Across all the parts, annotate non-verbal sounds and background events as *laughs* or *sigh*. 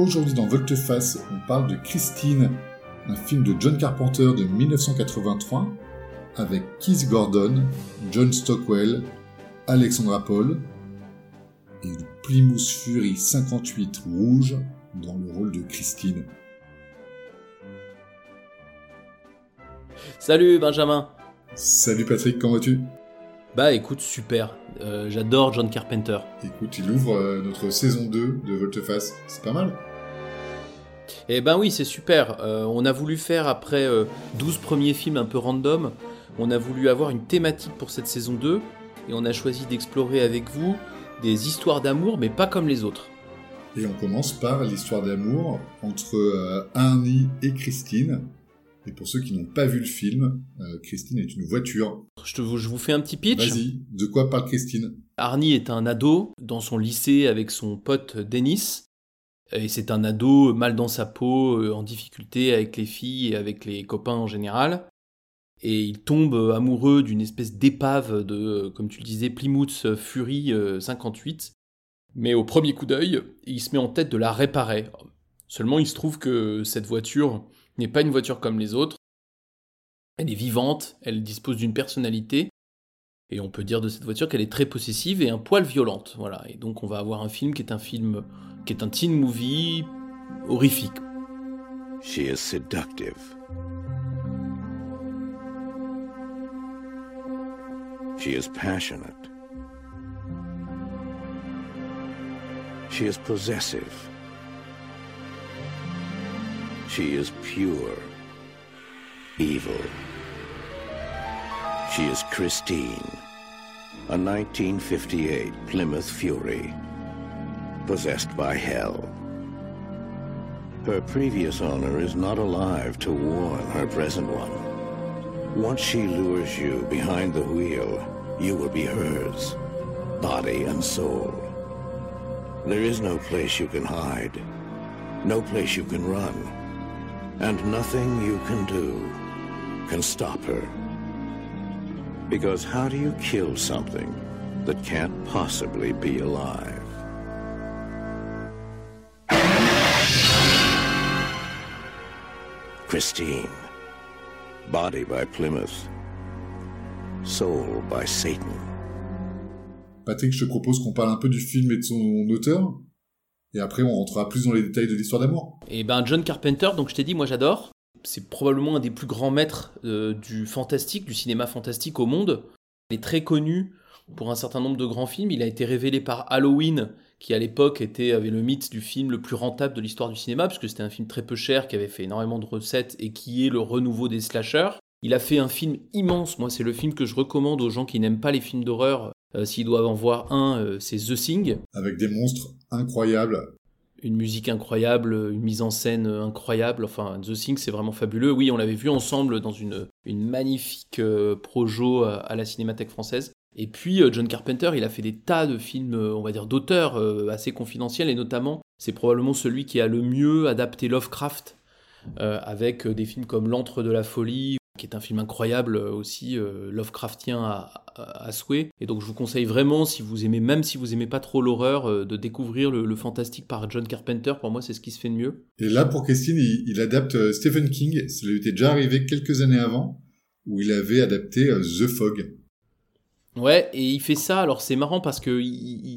Aujourd'hui dans Volteface, on parle de Christine, un film de John Carpenter de 1983 avec Keith Gordon, John Stockwell, Alexandra Paul et le Plymouth Fury 58 rouge dans le rôle de Christine. Salut Benjamin Salut Patrick, comment vas-tu? Bah écoute, super. Euh, j'adore John Carpenter. Écoute, il ouvre euh, notre saison 2 de Volteface, c'est pas mal Eh ben oui, c'est super. Euh, on a voulu faire après 12 premiers films un peu random, on a voulu avoir une thématique pour cette saison 2 et on a choisi d'explorer avec vous des histoires d'amour mais pas comme les autres. Et on commence par l'histoire d'amour entre Arnie et Christine. Et pour ceux qui n'ont pas vu le film, Christine est une voiture. Je, te, je vous fais un petit pitch. Vas-y, de quoi parle Christine? Arnie est un ado dans son lycée avec son pote Dennis. Et c'est un ado mal dans sa peau, en difficulté avec les filles et avec les copains en général et il tombe amoureux d'une espèce d'épave de, comme tu le disais, Plymouth Fury 58. Mais au premier coup d'œil, il se met en tête de la réparer. Seulement, il se trouve que cette voiture n'est pas une voiture comme les autres. Elle est vivante, elle dispose d'une personnalité, et on peut dire de cette voiture qu'elle est très possessive et un poil violente. Voilà. Et donc, on va avoir un film qui est un film, qui est un teen movie horrifique. She is seductive. She is passionate. She is possessive. She is pure. Evil. She is Christine, a 1958 Plymouth Fury, possessed by hell. Her previous owner is not alive to warn her present one. Once she lures you behind the wheel, you will be hers, body and soul. There is no place you can hide, no place you can run, and nothing you can do can stop her. Because how do you kill something that can't possibly be alive? Christine. Body by Plymouth. Soul by Satan. Patrick, je te propose qu'on parle un peu du film et de son auteur. Et après, on rentrera plus dans les détails de l'histoire d'amour. Et ben, John Carpenter, donc je t'ai dit, moi j'adore. C'est probablement un des plus grands maîtres euh, du fantastique, du cinéma fantastique au monde. Il est très connu pour un certain nombre de grands films. Il a été révélé par Halloween, qui à l'époque était avait le mythe du film le plus rentable de l'histoire du cinéma, puisque c'était un film très peu cher, qui avait fait énormément de recettes et qui est le renouveau des slashers. Il a fait un film immense. Moi, c'est le film que je recommande aux gens qui n'aiment pas les films d'horreur. Euh, S'ils doivent en voir un, euh, c'est The Thing. Avec des monstres incroyables. Une musique incroyable, une mise en scène incroyable. Enfin, The Thing, c'est vraiment fabuleux. Oui, on l'avait vu ensemble dans une, une magnifique euh, projo à, à la Cinémathèque française. Et puis euh, John Carpenter, il a fait des tas de films, euh, on va dire, d'auteurs euh, assez confidentiels, et notamment, c'est probablement celui qui a le mieux adapté Lovecraft, avec des films comme L'Antre de la Folie, qui est un film incroyable aussi, Lovecraftien à, à, souhait. Et donc je vous conseille vraiment, si vous aimez, même si vous aimez pas trop l'horreur, de découvrir le, fantastique par John Carpenter. Pour moi, c'est ce qui se fait de mieux. Et là, pour Christine, il, il adapte Stephen King. Ça lui était déjà arrivé quelques années avant, où il avait adapté The Fog. Ouais, et il fait ça. Alors c'est marrant parce que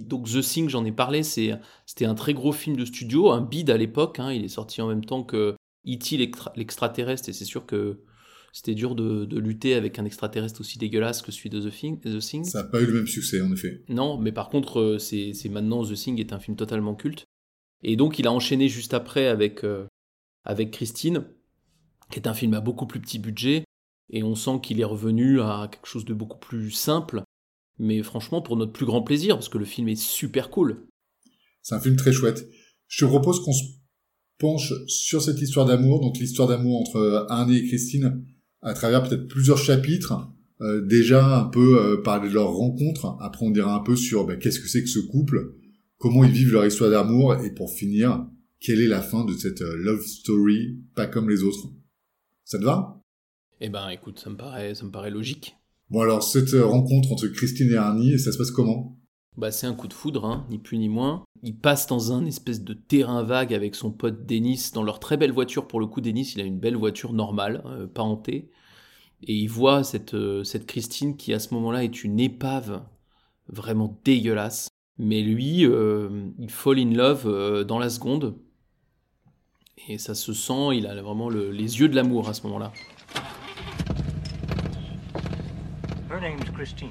donc The Thing, j'en ai parlé, c'était un très gros film de studio, un bid à l'époque. Hein, il est sorti en même temps que E.T. l'extraterrestre, et c'est sûr que c'était dur de, lutter avec un extraterrestre aussi dégueulasse que celui de The Thing. The Thing. Ça n'a pas eu le même succès, en effet. Non, mais par contre, euh, c'est maintenant The Thing est un film totalement culte. Et donc il a enchaîné juste après avec euh, avec Christine, qui est un film à beaucoup plus petit budget et on sent qu'il est revenu à quelque chose de beaucoup plus simple, mais franchement pour notre plus grand plaisir, parce que le film est super cool. C'est un film très chouette. Je te propose qu'on se penche sur cette histoire d'amour, donc l'histoire d'amour entre Arnie et Christine, à travers peut-être plusieurs chapitres. Euh, déjà un peu euh, parler de leur rencontre, après on dira un peu sur bah, qu'est-ce que c'est que ce couple, comment ils vivent leur histoire d'amour, et pour finir, quelle est la fin de cette euh, love story pas comme les autres. Ça te va? Eh ben écoute, ça me paraît, ça me paraît logique. Bon alors cette rencontre entre Christine et Arnie, ça se passe comment? Bah, c'est un coup de foudre, hein, ni plus ni moins. Il passe dans un espèce de terrain vague avec son pote Denis dans leur très belle voiture. Pour le coup, Denis, il a une belle voiture normale, euh, pas hantée. Et il voit cette, euh, cette Christine qui, à ce moment-là, est une épave vraiment dégueulasse. Mais lui, euh, il fall in love dans la seconde. Et ça se sent, il a vraiment les yeux de l'amour à ce moment-là. Her name's Christine.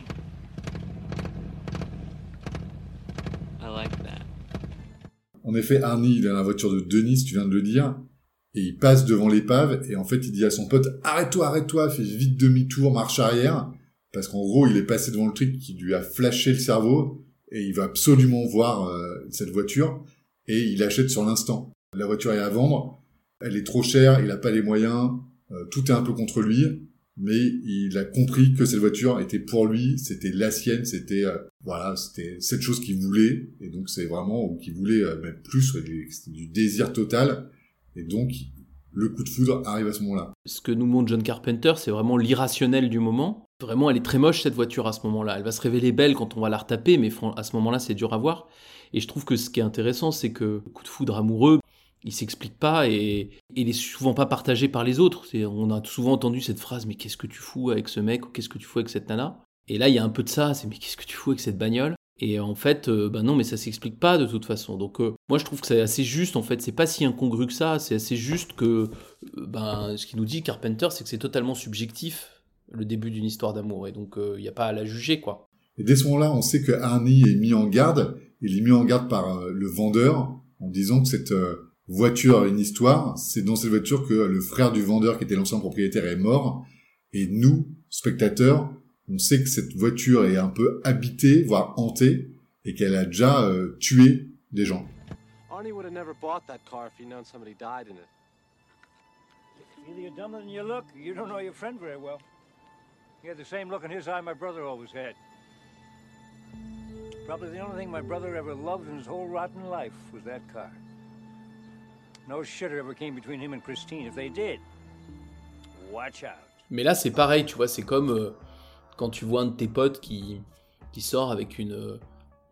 En effet, Arnie, il est dans la voiture de Denis, tu viens de le dire, et il passe devant l'épave, et en fait, il dit à son pote, arrête-toi, arrête-toi, fais vite demi-tour, marche arrière, parce qu'en gros, il est passé devant le truc qui lui a flashé le cerveau, et il va absolument voir euh, cette voiture, et il achète sur l'instant. La voiture est à vendre, elle est trop chère, il n'a pas les moyens, euh, tout est un peu contre lui, mais il a compris que cette voiture était pour lui, c'était la sienne, c'était euh, voilà, c'était cette chose qu'il voulait, et donc c'est vraiment qu'il voulait euh, même plus, c'était du désir total, et donc le coup de foudre arrive à ce moment-là. Ce que nous montre John Carpenter, c'est vraiment l'irrationnel du moment. Vraiment, elle est très moche cette voiture à ce moment-là. Elle va se révéler belle quand on va la retaper, mais à ce moment-là, c'est dur à voir. Et je trouve que ce qui est intéressant, c'est que le coup de foudre amoureux, il s'explique pas et, il est souvent pas partagé par les autres. On a souvent entendu cette phrase mais qu'est-ce que tu fous avec ce mec ou qu'est-ce que tu fous avec cette nana? Et là il y a un peu de ça, c'est mais qu'est-ce que tu fous avec cette bagnole? Et en fait, euh, ben non mais ça s'explique pas de toute façon. Donc euh, moi je trouve que c'est assez juste en fait, c'est pas si incongru que ça, c'est assez juste que euh, ben ce qu'il nous dit Carpenter c'est que c'est totalement subjectif le début d'une histoire d'amour et donc il n'y a pas à la juger quoi. Et dès ce moment-là, on sait que Arnie est mis en garde, il est mis en garde par le vendeur en disant que cette voiture une histoire, c'est dans cette voiture que le frère du vendeur qui était l'ancien propriétaire est mort. Et nous, spectateurs, on sait que cette voiture est un peu habitée, voire hantée, et qu'elle a déjà euh, tué des gens. Arnie would have never bought that car if he'd known somebody died in it. Either you're dumber than you look, you don't know your friend very well. He had the same look in his eye my brother always had. Probably the only thing my brother ever loved in his whole rotten life was that car. Mais là, c'est pareil, tu vois, c'est comme euh, quand tu vois un de tes potes qui, qui sort avec une, euh,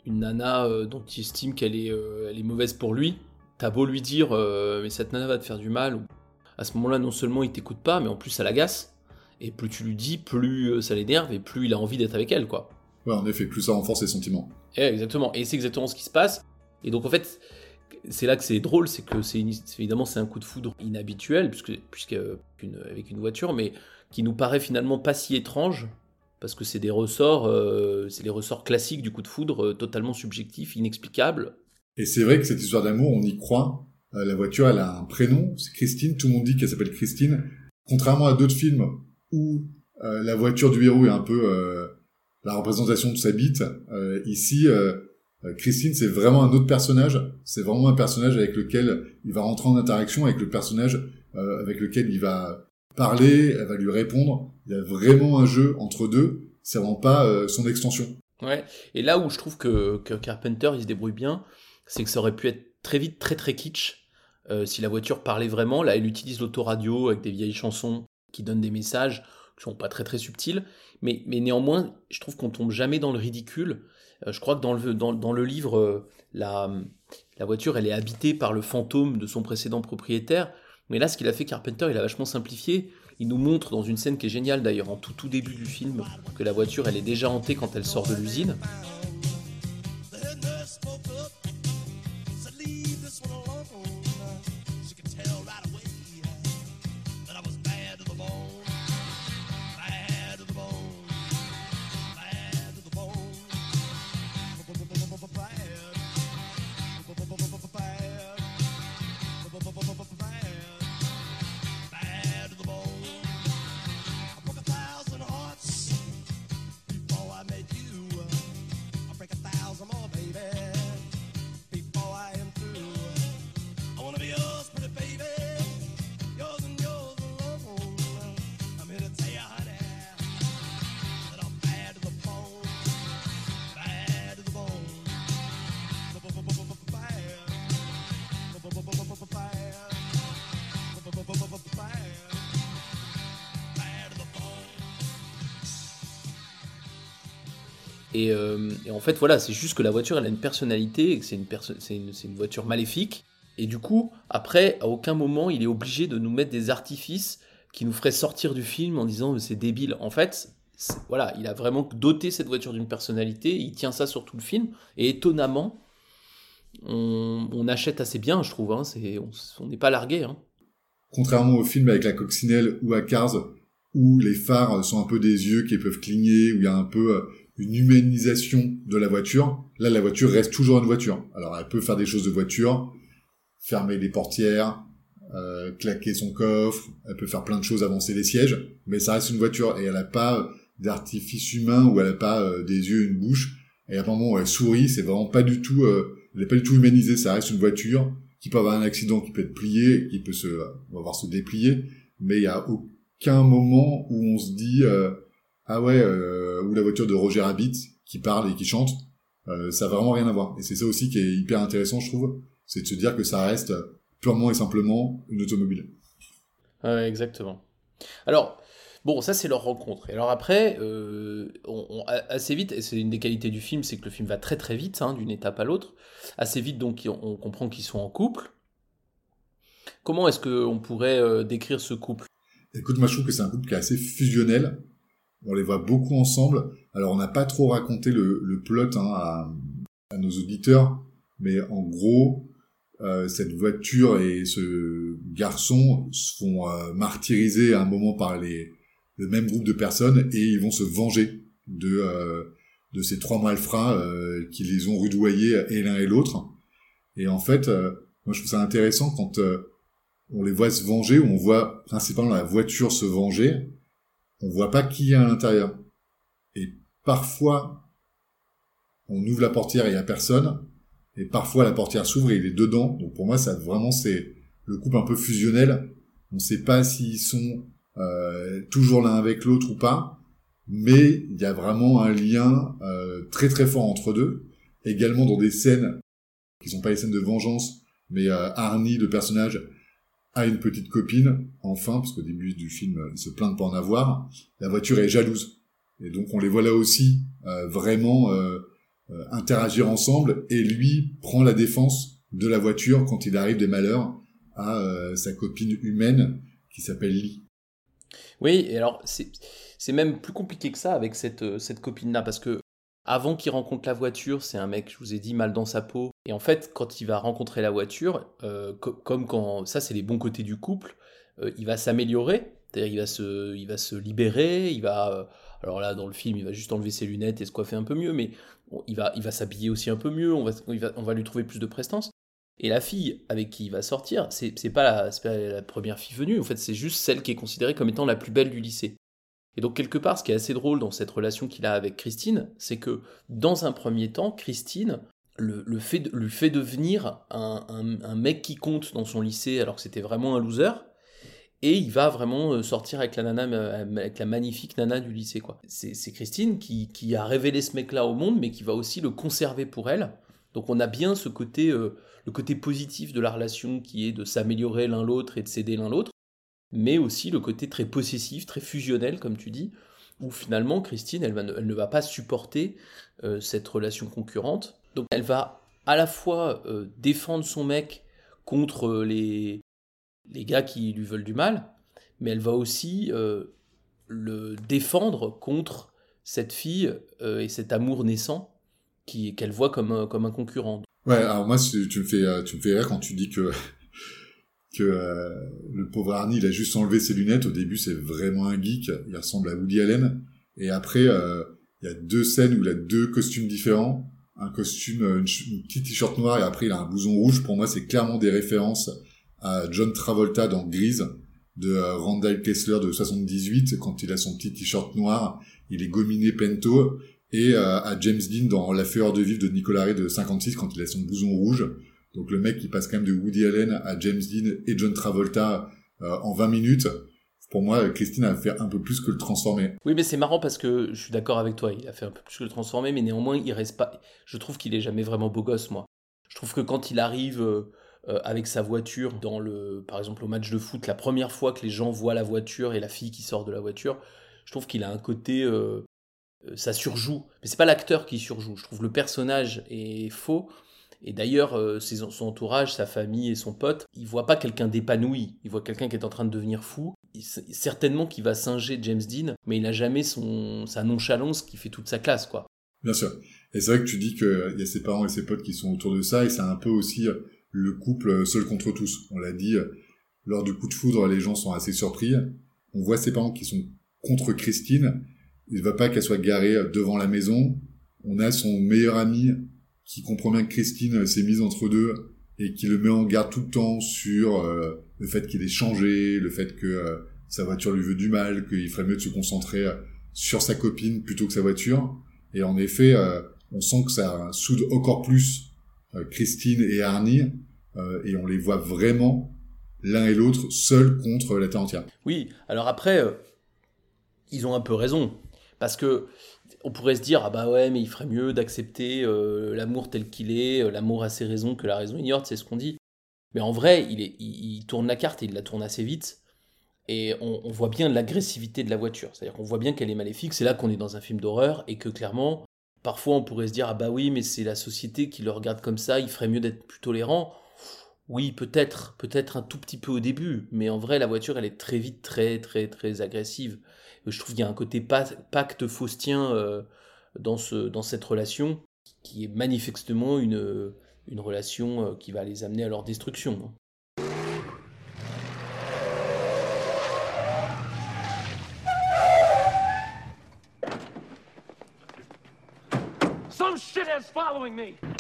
une nana euh, dont tu estimes qu'elle est, elle est mauvaise pour lui. T'as beau lui dire, mais cette nana va te faire du mal. À ce moment-là, non seulement il t'écoute pas, mais en plus ça l'agace. Et plus tu lui dis, plus ça l'énerve et plus il a envie d'être avec elle, quoi. Ouais, en effet, plus ça renforce ses sentiments. Et exactement. Et c'est exactement ce qui se passe. Et donc en fait, c'est là que c'est drôle, c'est que c'est évidemment c'est un coup de foudre inhabituel puisque, puisque avec une voiture, mais qui nous paraît finalement pas si étrange parce que c'est des ressorts, euh, c'est les ressorts classiques du coup de foudre, euh, totalement subjectifs, inexplicables. Et c'est vrai que cette histoire d'amour, on y croit. Euh, la voiture, elle a un prénom, c'est Christine. Tout le monde dit qu'elle s'appelle Christine. Contrairement à d'autres films où la voiture du héros est un peu la représentation de sa bite, ici Christine, c'est vraiment un autre personnage. C'est vraiment un personnage avec lequel il va rentrer en interaction avec le personnage euh, avec lequel il va parler, elle va lui répondre. Il y a vraiment un jeu entre deux. C'est vraiment pas euh, son extension. Ouais. Et là où je trouve que, que Carpenter il se débrouille bien, c'est que ça aurait pu être très vite très très kitsch si la voiture parlait vraiment. Là, elle utilise l'autoradio avec des vieilles chansons qui donnent des messages qui sont pas très très subtils. Mais, mais néanmoins, je trouve qu'on tombe jamais dans le ridicule. Euh, je crois que dans le, livre, euh, la, la voiture, elle est habitée par le fantôme de son précédent propriétaire. Mais là, ce qu'il a fait Carpenter, il a vachement simplifié. Il nous montre dans une scène qui est géniale d'ailleurs, en tout tout début du film, que la voiture, elle est déjà hantée quand elle sort de l'usine. Et, en fait, voilà, c'est juste que la voiture, elle a une personnalité, et que c'est une voiture maléfique. Et du coup, après, à aucun moment, il est obligé de nous mettre des artifices qui nous feraient sortir du film en disant c'est débile. En fait, voilà, il a vraiment doté cette voiture d'une personnalité, il tient ça sur tout le film, et étonnamment, on, achète assez bien, je trouve, hein, on n'est pas largué. Hein. Contrairement au film avec la coccinelle ou à Cars, où les phares sont un peu des yeux qui peuvent cligner, où il y a un peu euh, une humanisation de la voiture, là la voiture reste toujours une voiture. Alors elle peut faire des choses de voiture, fermer les portières, euh, claquer son coffre, elle peut faire plein de choses, avancer les sièges, mais ça reste une voiture et elle n'a pas d'artifice humain où elle n'a pas euh, des yeux, une bouche. Et à un moment où elle sourit, c'est vraiment pas du tout, euh, elle n'est pas du tout humanisée. Ça reste une voiture qui peut avoir un accident, qui peut être plié, qui peut se, on va voir se déplier, mais il y a aucun moment où on se dit ah ouais, ou la voiture de Roger Rabbit qui parle et qui chante. ça a vraiment rien à voir. Et c'est ça aussi qui est hyper intéressant, je trouve, c'est de se dire que ça reste purement et simplement une automobile. Ouais, exactement. Alors, bon, ça c'est leur rencontre. Et alors après, euh, assez vite, et c'est une des qualités du film, c'est que le film va très très vite, hein, d'une étape à l'autre. Assez vite, donc, on, comprend qu'ils sont en couple. Comment est-ce qu'on pourrait euh, décrire ce couple? Écoute, moi je trouve que c'est un couple qui est assez fusionnel. On les voit beaucoup ensemble. Alors on n'a pas trop raconté le, plot hein, à, à, nos auditeurs, mais en gros, euh, cette voiture et ce garçon se font euh, martyriser à un moment par les, le même groupe de personnes et ils vont se venger de, euh, de ces trois malfrats qui les ont rudoyés et l'un et l'autre. Et en fait, moi je trouve ça intéressant quand on les voit se venger, on voit principalement la voiture se venger, on voit pas qui est à l'intérieur. Et parfois, on ouvre la portière et il y a personne, et parfois la portière s'ouvre et il est dedans. Donc pour moi, ça vraiment c'est le couple un peu fusionnel. On ne sait pas s'ils sont euh, toujours l'un avec l'autre ou pas, mais il y a vraiment un lien euh, très très fort entre deux. Également dans des scènes qui sont pas des scènes de vengeance, mais euh, Arnie, le personnage, a une petite copine, enfin, parce qu'au début du film, il se plaint de pas en avoir. La voiture est jalouse. Et donc on les voit là aussi euh, vraiment euh, euh, interagir ensemble et lui prend la défense de la voiture quand il arrive des malheurs à euh, sa copine humaine qui s'appelle Lee. Oui, et alors c'est même plus compliqué que ça avec cette, euh, cette copine-là parce que avant qu'il rencontre la voiture, c'est un mec, je vous ai dit, mal dans sa peau. Et en fait, quand il va rencontrer la voiture, comme quand ça, c'est les bons côtés du couple, il va s'améliorer, c'est-à-dire il va se, libérer, il va alors là, dans le film, il va juste enlever ses lunettes et se coiffer un peu mieux, mais il va, il va s'habiller aussi un peu mieux, on va, lui trouver plus de prestance. Et la fille avec qui il va sortir, c'est pas, pas la première fille venue, en fait, c'est juste celle qui est considérée comme étant la plus belle du lycée. Et donc, quelque part, ce qui est assez drôle dans cette relation qu'il a avec Christine, c'est que, dans un premier temps, Christine le, fait lui fait devenir un, un, mec qui compte dans son lycée alors que c'était vraiment un loser, et il va vraiment euh, sortir avec la nana, euh, avec la magnifique nana du lycée, quoi. C'est Christine qui, qui, a révélé ce mec-là au monde, mais qui va aussi le conserver pour elle. Donc on a bien ce côté, euh, le côté positif de la relation qui est de s'améliorer l'un l'autre et de s'aider l'un l'autre, mais aussi le côté très possessif, très fusionnel, comme tu dis, où finalement Christine, elle, elle ne va pas supporter cette relation concurrente. Donc elle va à la fois défendre son mec contre les, les gars qui lui veulent du mal, mais elle va aussi euh, le défendre contre cette fille euh, et cet amour naissant qu'elle voit comme un, comme un concurrent. Ouais, alors moi tu me fais euh, tu me fais rire quand tu dis que *laughs* que le pauvre Arnie il a juste enlevé ses lunettes. Au début c'est vraiment un geek, il ressemble à Woody Allen. Et après il y a deux scènes où il a deux costumes différents, un costume une, une petite t-shirt noir et après il a un blouson rouge pour moi c'est clairement des références à John Travolta dans Grise de euh, Randall Kessler de 78 quand il a son petit t-shirt noir, il est gominé pento et euh, à James Dean dans La Fureur de vivre de Nicolas Ray de 56 quand il a son blouson rouge. Donc le mec qui passe quand même de Woody Allen à James Dean et John Travolta euh, en 20 minutes. Pour moi, Christine a fait un peu plus que le transformer. Oui, mais c'est marrant parce que je suis d'accord avec toi. Il a fait un peu plus que le transformer, mais néanmoins, il reste pas. Je trouve qu'il est jamais vraiment beau gosse, moi. Je trouve que quand il arrive euh, avec sa voiture dans le, par exemple au match de foot, la première fois que les gens voient la voiture et la fille qui sort de la voiture, je trouve qu'il a un côté, euh, euh, ça surjoue. Mais c'est pas l'acteur qui surjoue. Je trouve le personnage est faux. Et d'ailleurs, euh, son entourage, sa famille et son pote, ils voient pas quelqu'un d'épanoui. Ils voient quelqu'un qui est en train de devenir fou. Certainement qu'il va singer James Dean, mais il n'a jamais son, sa nonchalance qui fait toute sa classe, quoi. Bien sûr. Et c'est vrai que tu dis qu'il y a ses parents et ses potes qui sont autour de ça, et c'est un peu aussi le couple seul contre tous. On l'a dit, lors du coup de foudre, les gens sont assez surpris. On voit ses parents qui sont contre Christine. Il ne veut pas qu'elle soit garée devant la maison. On a son meilleur ami qui comprend bien que Christine s'est mise entre deux et qui le met en garde tout le temps sur euh, le fait qu'il ait changé, le fait que euh, sa voiture lui veut du mal, qu'il ferait mieux de se concentrer euh, sur sa copine plutôt que sa voiture. Et en effet, on sent que ça soude encore plus Christine et Arnie, et on les voit vraiment l'un et l'autre seuls contre la terre entière. Oui, alors après, ils ont un peu raison. Parce que on pourrait se dire, ah bah ouais, mais il ferait mieux d'accepter euh, l'amour tel qu'il est, euh, l'amour a ses raisons que la raison ignore, c'est ce qu'on dit. Mais en vrai, il, tourne la carte et il la tourne assez vite. Et on, voit bien l'agressivité de la voiture. C'est-à-dire qu'on voit bien qu'elle est maléfique. C'est là qu'on est dans un film d'horreur et que clairement, parfois on pourrait se dire, ah bah oui, mais c'est la société qui le regarde comme ça, il ferait mieux d'être plus tolérant. Oui, peut-être, peut-être un tout petit peu au début, mais en vrai, la voiture, elle est très vite très, très, très agressive. Je trouve qu'il y a un côté pacte faustien euh, dans cette relation, qui est manifestement une, une relation euh, qui va les amener à leur destruction. Me!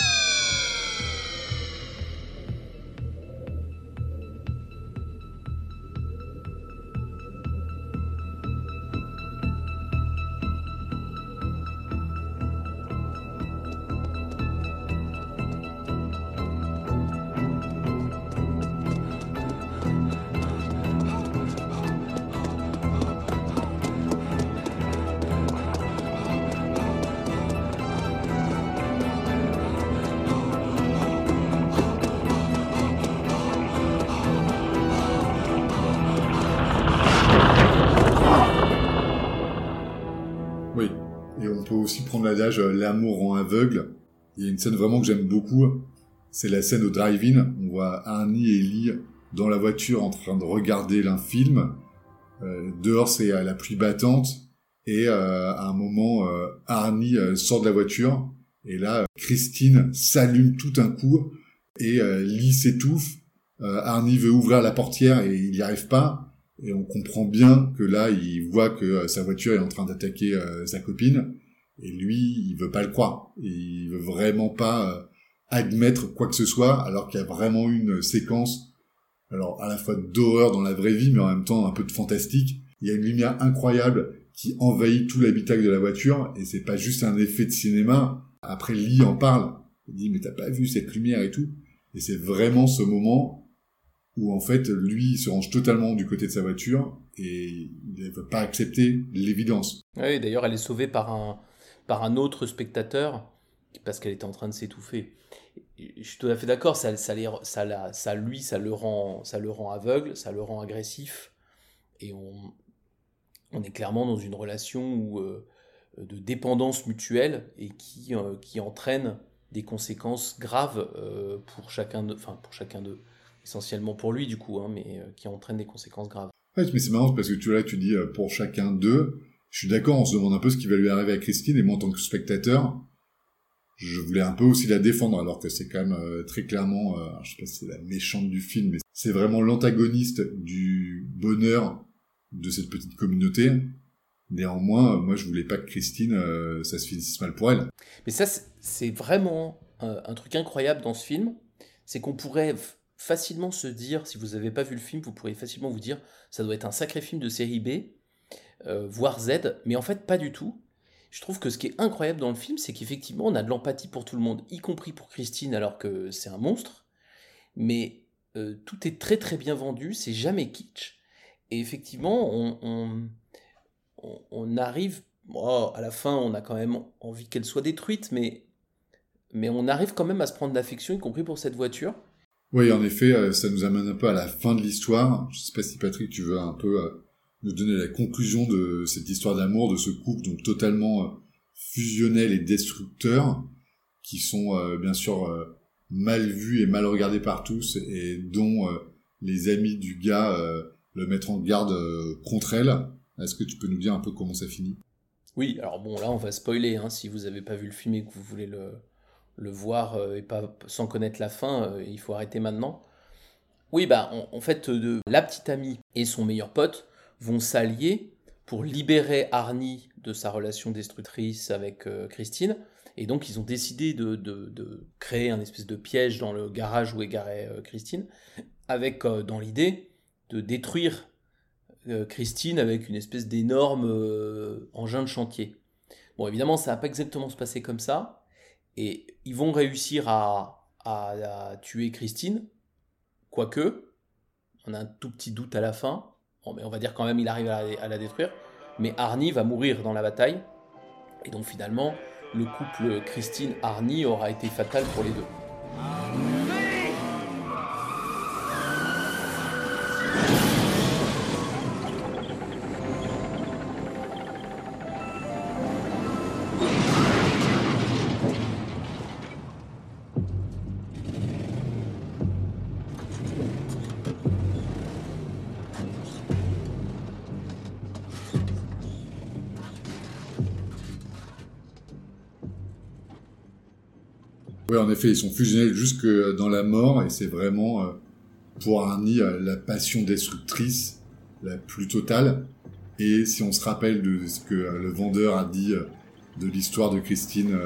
Prendre l'adage euh, l'amour rend aveugle. Il y a une scène vraiment que j'aime beaucoup. C'est la scène au drive-in. On voit Arnie et Lee dans la voiture en train de regarder un film. Euh, dehors, c'est à la pluie battante. Et euh, à un moment, Arnie sort de la voiture. Et là, Christine s'allume tout un coup. Et Lee s'étouffe. Arnie veut ouvrir la portière et il n'y arrive pas. Et on comprend bien que là, il voit que sa voiture est en train d'attaquer sa copine. Et lui, il veut pas le croire. Il veut vraiment pas euh, admettre quoi que ce soit, alors qu'il y a vraiment une séquence, alors à la fois d'horreur dans la vraie vie, mais en même temps un peu de fantastique. Il y a une lumière incroyable qui envahit tout l'habitacle de la voiture, et c'est pas juste un effet de cinéma. Après, Lee en parle. Il dit, mais t'as pas vu cette lumière et tout? Et c'est vraiment ce moment où, en fait, lui, il se range totalement du côté de sa voiture, et il ne veut pas accepter l'évidence. Oui, d'ailleurs, elle est sauvée par un, par un autre spectateur parce qu'elle était en train de s'étouffer. Je suis tout à fait d'accord, ça, lui, ça le, rend, ça le rend aveugle, ça le rend agressif, et on, est clairement dans une relation euh, de dépendance mutuelle et qui, euh, qui entraîne des conséquences graves euh, pour chacun d'eux, enfin pour chacun d'eux, essentiellement pour lui du coup, hein, mais qui entraîne des conséquences graves. Ouais, mais c'est marrant parce que tu, là, tu dis pour chacun d'eux, je suis d'accord, on se demande un peu ce qui va lui arriver à Christine, et moi en tant que spectateur, je voulais un peu aussi la défendre, alors que c'est quand même euh, très clairement, euh, je sais pas si c'est la méchante du film, mais c'est vraiment l'antagoniste du bonheur de cette petite communauté. Néanmoins, moi je voulais pas que Christine, euh, ça se finisse mal pour elle. Mais ça, c'est vraiment un truc incroyable dans ce film, c'est qu'on pourrait facilement se dire, si vous n'avez pas vu le film, vous pourriez facilement vous dire, ça doit être un sacré film de série B, euh, voire Z, mais en fait pas du tout. Je trouve que ce qui est incroyable dans le film, c'est qu'effectivement on a de l'empathie pour tout le monde, y compris pour Christine alors que c'est un monstre, mais euh, tout est très très bien vendu, c'est jamais kitsch. Et effectivement, on, arrive, oh, à la fin on a quand même envie qu'elle soit détruite, mais, mais on arrive quand même à se prendre d'affection, y compris pour cette voiture. Oui, en effet, euh, ça nous amène un peu à la fin de l'histoire. Je sais pas si Patrick, tu veux un peu nous donner la conclusion de cette histoire d'amour, de ce couple donc totalement euh, fusionnels et destructeurs qui sont bien sûr mal vus et mal regardés par tous et dont les amis du gars le mettent en garde contre elle. Est-ce que tu peux nous dire un peu comment ça finit? Oui, alors bon, là on va spoiler, hein, si vous n'avez pas vu le film et que vous voulez le, le voir et pas sans connaître la fin, il faut arrêter maintenant. Oui, bah en, fait, de, la petite amie et son meilleur pote vont s'allier pour libérer Arnie de sa relation destructrice avec euh, Christine. Et donc, ils ont décidé de, créer un espèce de piège dans le garage où est garée euh, Christine, avec euh, dans l'idée de détruire Christine avec une espèce d'énorme engin de chantier. Bon, évidemment, ça va pas exactement se passer comme ça. Et ils vont réussir à tuer Christine, Quoique, on a un tout petit doute à la fin. Mais on va dire quand même il arrive à la, détruire. Mais Arnie va mourir dans la bataille. Et donc finalement, le couple Christine-Arnie aura été fatal pour les deux. En effet, ils sont fusionnels jusque dans la mort, et c'est vraiment, euh, pour Arnie, euh, la passion destructrice la plus totale. Et si on se rappelle de ce que euh, le vendeur a dit de l'histoire de Christine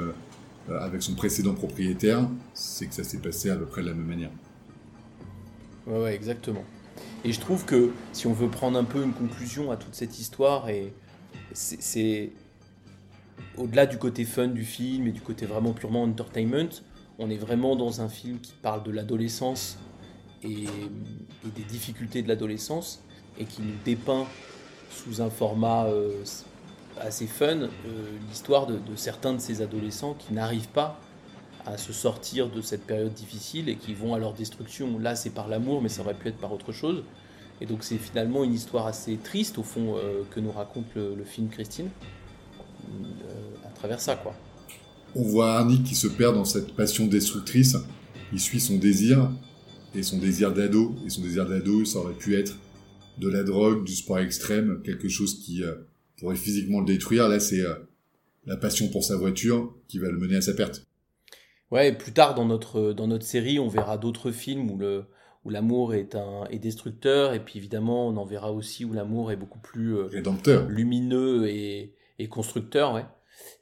avec son précédent propriétaire, c'est que ça s'est passé à peu près de la même manière. Ouais, ouais, exactement. Et je trouve que si on veut prendre un peu une conclusion à toute cette histoire, et c'est au-delà du côté fun du film et du côté vraiment purement entertainment, on est vraiment dans un film qui parle de l'adolescence et, des difficultés de l'adolescence et qui nous dépeint sous un format euh, assez fun euh, l'histoire de, certains de ces adolescents qui n'arrivent pas à se sortir de cette période difficile et qui vont à leur destruction. Là, c'est par l'amour, mais ça aurait pu être par autre chose. Et donc, c'est finalement une histoire assez triste, au fond, euh, que nous raconte le, le film Christine, à travers ça, quoi. On voit Arnie qui se perd dans cette passion destructrice. Il suit son désir, et son désir d'ado. Et son désir d'ado, ça aurait pu être de la drogue, du sport extrême, quelque chose qui euh, pourrait physiquement le détruire. Là, c'est euh, la passion pour sa voiture qui va le mener à sa perte. Ouais, plus tard dans notre, dans notre série, on verra d'autres films où le où l'amour est un est destructeur et puis évidemment on en verra aussi où l'amour est beaucoup plus euh, rédempteur, lumineux et, et constructeur, ouais.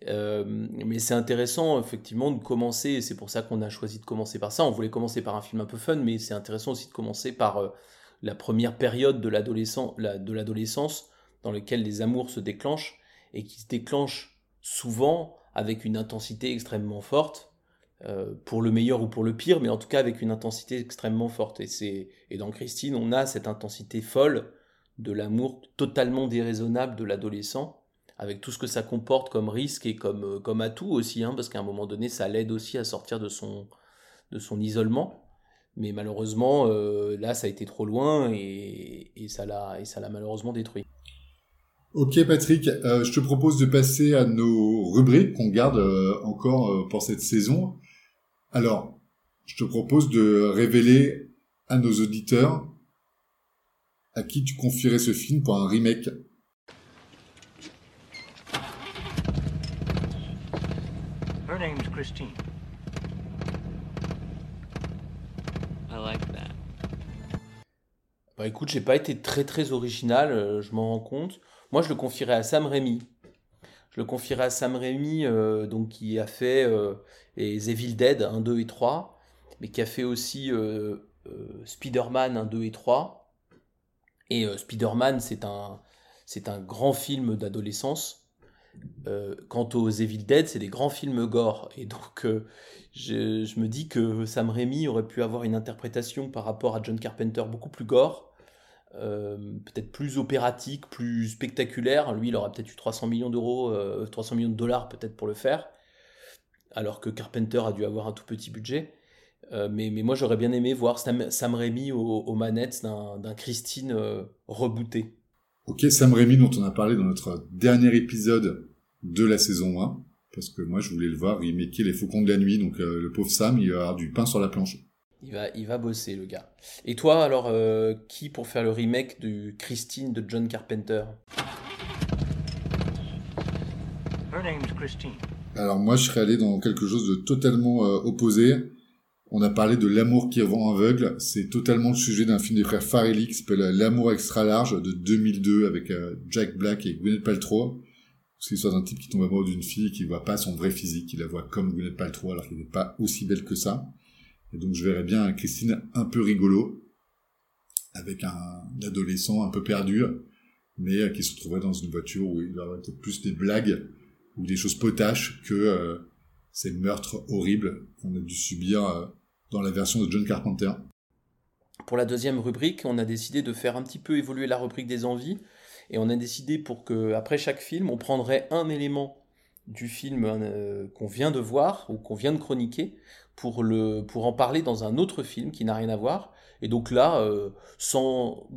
Euh, mais c'est intéressant effectivement de commencer, et c'est pour ça qu'on a choisi de commencer par ça. On voulait commencer par un film un peu fun, mais c'est intéressant aussi de commencer par euh, la première période de l'adolescence dans laquelle les amours se déclenchent et qui se déclenchent souvent avec une intensité extrêmement forte, euh, pour le meilleur ou pour le pire, mais en tout cas avec une intensité extrêmement forte. Et, et dans Christine, on a cette intensité folle de l'amour totalement déraisonnable de l'adolescent avec tout ce que ça comporte comme risque et comme, euh, comme atout aussi, hein, parce qu'à un moment donné, ça l'aide aussi à sortir de son, de son isolement. Mais malheureusement, euh, là, ça a été trop loin et, et ça l'a malheureusement détruit. Ok Patrick, euh, je te propose de passer à nos rubriques qu'on garde encore pour cette saison. Alors, je te propose de révéler à nos auditeurs à qui tu confierais ce film pour un remake I like that. Bah écoute, j'ai pas été très très original, euh, je m'en rends compte. Moi, je le confierais à Sam Raimi. Je le confierais à Sam Raimi, euh, donc qui a fait euh, les Evil Dead 1, 2 et 3, mais qui a fait aussi Spider-Man 1, 2 et 3. Et Spider-Man, c'est un, c'est un grand film d'adolescence euh, quant aux Evil Dead, c'est des grands films gore. Et donc, euh, je, me dis que Sam Raimi aurait pu avoir une interprétation par rapport à John Carpenter beaucoup plus gore, euh, peut-être plus opératique, plus spectaculaire. Lui, il aurait peut-être eu 300 millions d'euros, 300 millions de dollars peut-être pour le faire, alors que Carpenter a dû avoir un tout petit budget. mais, moi, j'aurais bien aimé voir Sam, Sam Raimi aux, manettes d'un Christine rebooté. Ok, Sam Raimi dont on a parlé dans notre dernier épisode de la saison 1. parce que moi je voulais le voir remaker Les Faucons de la Nuit, donc le pauvre Sam, il va avoir du pain sur la planche. Il va, il va bosser, le gars. Et toi, alors, euh, qui pour faire le remake du Christine de John Carpenter? Christine. Alors moi, je serais allé dans quelque chose de totalement euh, opposé. On a parlé de L'amour qui rend aveugle. C'est totalement le sujet d'un film des frères Farrelly qui s'appelle L'amour extra large de 2002 avec euh, Jack Black et Gwyneth Paltrow. C'est l'histoire d'un type qui tombe amoureux d'une fille qui voit pas son vrai physique. Il la voit comme Gwyneth Paltrow alors qu'elle n'est pas aussi belle que ça. Et donc je verrais bien Christine un peu rigolo, avec un adolescent un peu perdu, mais qui se retrouverait dans une voiture où il y aurait peut-être plus des blagues ou des choses potaches que euh, ces meurtres horribles qu'on a dû subir euh, dans la version de John Carpenter. Pour la deuxième rubrique, on a décidé de faire un petit peu évoluer la rubrique des envies, et on a décidé pour que après chaque film, on prendrait un élément du film euh, qu'on vient de voir ou qu'on vient de chroniquer pour, le, pour en parler dans un autre film qui n'a rien à voir. Et donc là, euh, sans,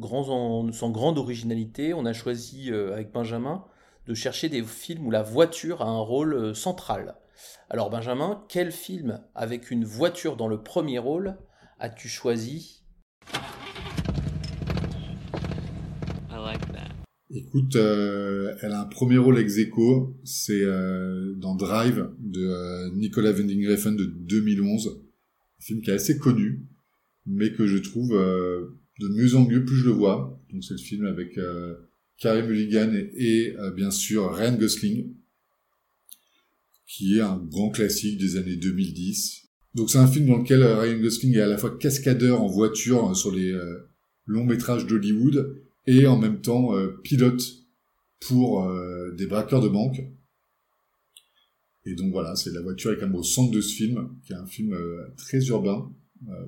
sans grande originalité, on a choisi euh, avec Benjamin de chercher des films où la voiture a un rôle central. Alors Benjamin, quel film avec une voiture dans le premier rôle as-tu choisi? Écoute, euh, elle a un premier rôle ex aequo, c'est euh, dans Drive de euh, Nicolas Winding Refn de 2011, un film qui est assez connu, mais que je trouve de mieux en mieux plus je le vois. Donc c'est le film avec Carey Mulligan et, bien sûr Ryan Gosling, qui est un grand classique des années 2010. Donc c'est un film dans lequel Ryan Gosling est à la fois cascadeur en voiture sur les longs métrages d'Hollywood et en même temps euh, pilote pour euh, des braqueurs de banque. Et donc voilà, c'est la voiture est quand même au centre de ce film, qui est un film euh, très urbain,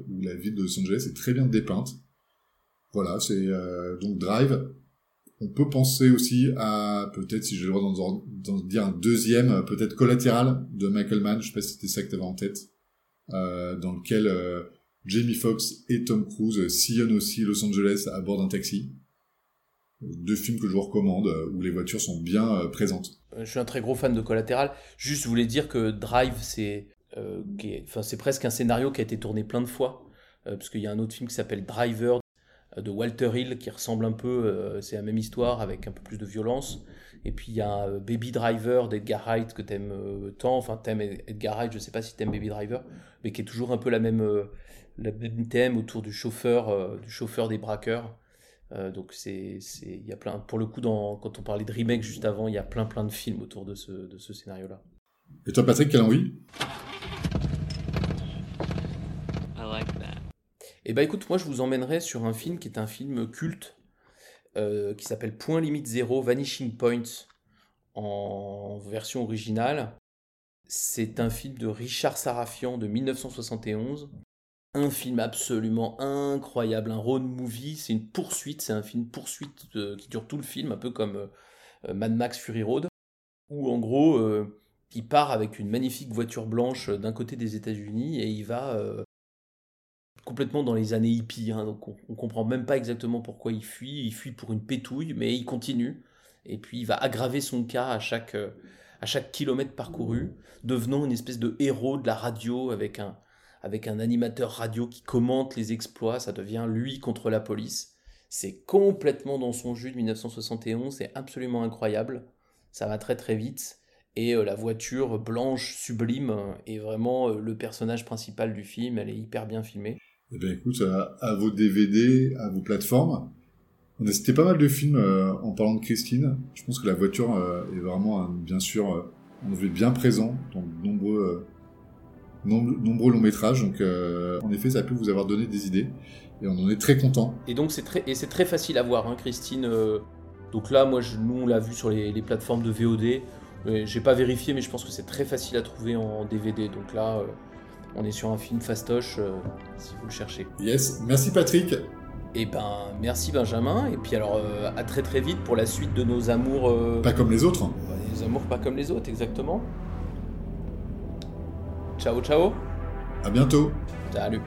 où la ville de Los Angeles est très bien dépeinte. Voilà, c'est donc Drive. On peut penser aussi à, peut-être si j'ai le droit d'en dire un deuxième, peut-être Collatéral de Michael Mann, je sais pas si c'était ça que tu avais en tête, dans lequel Jamie Foxx et Tom Cruise sillonnent aussi Los Angeles à bord d'un taxi deux films que je vous recommande euh, où les voitures sont bien euh, présentes. Euh, je suis un très gros fan de Collatéral. Juste, je voulais dire que Drive, c'est enfin, c'est presque un scénario qui a été tourné plein de fois. parce qu'il y a un autre film qui s'appelle Driver de Walter Hill qui ressemble un peu, c'est la même histoire avec un peu plus de violence. Et puis il y a Baby Driver d'Edgar Wright que t'aimes tant, enfin t'aimes Edgar Wright, je sais pas si t'aimes Baby Driver, mais qui est toujours un peu la même, la même thème autour du chauffeur, du chauffeur des braqueurs. Euh, donc c'est, il y a plein, pour le coup, quand on parlait de remake juste avant, il y a plein plein de films autour de ce, de ce scénario-là. Et toi, Patrick, quelle envie? Eh bah écoute, moi je vous emmènerai sur un film qui est un film culte euh, qui s'appelle Point Limite Zéro, Vanishing Point en version originale. C'est un film de Richard Sarafian de 1971 un film absolument incroyable, un road movie, c'est une poursuite, c'est un film poursuite qui dure tout le film, un peu comme euh, Mad Max Fury Road, où en gros, euh, il part avec une magnifique voiture blanche d'un côté des États-Unis et il va euh, complètement dans les années hippies, hein, donc on, on, comprend même pas exactement pourquoi il fuit, il fuit pour une pétouille, mais il continue, et puis il va aggraver son cas à chaque, à chaque kilomètre parcouru, devenant une espèce de héros de la radio avec un avec un animateur radio qui commente les exploits, ça devient lui contre la police. C'est complètement dans son jus de 1971, c'est absolument incroyable. Ça va très très vite. Et euh, la voiture blanche sublime est vraiment euh, le personnage principal du film, elle est hyper bien filmée. Eh bien écoute, à, vos DVD, à vos plateformes, on a cité pas mal de films euh, en parlant de Christine. Je pense que la voiture est vraiment, bien sûr, on est bien présent dans de nombreux nombreux longs métrages. Donc, euh, en effet, ça peut vous avoir donné des idées. Et on en est très content. Et donc, c'est très, et c'est très facile à voir, hein, Christine. Euh, donc là, moi, nous, on l'a vu sur les, plateformes de VOD. J'ai pas vérifié, mais je pense que c'est très facile à trouver en DVD. Donc là, euh, on est sur un film fastoche, si vous le cherchez. Yes, merci Patrick. Et eh ben, merci Benjamin. Et puis alors, à très très vite pour la suite de nos amours. Pas comme les autres. Les amours pas comme les autres, exactement. Ciao, ciao. À bientôt. Salut.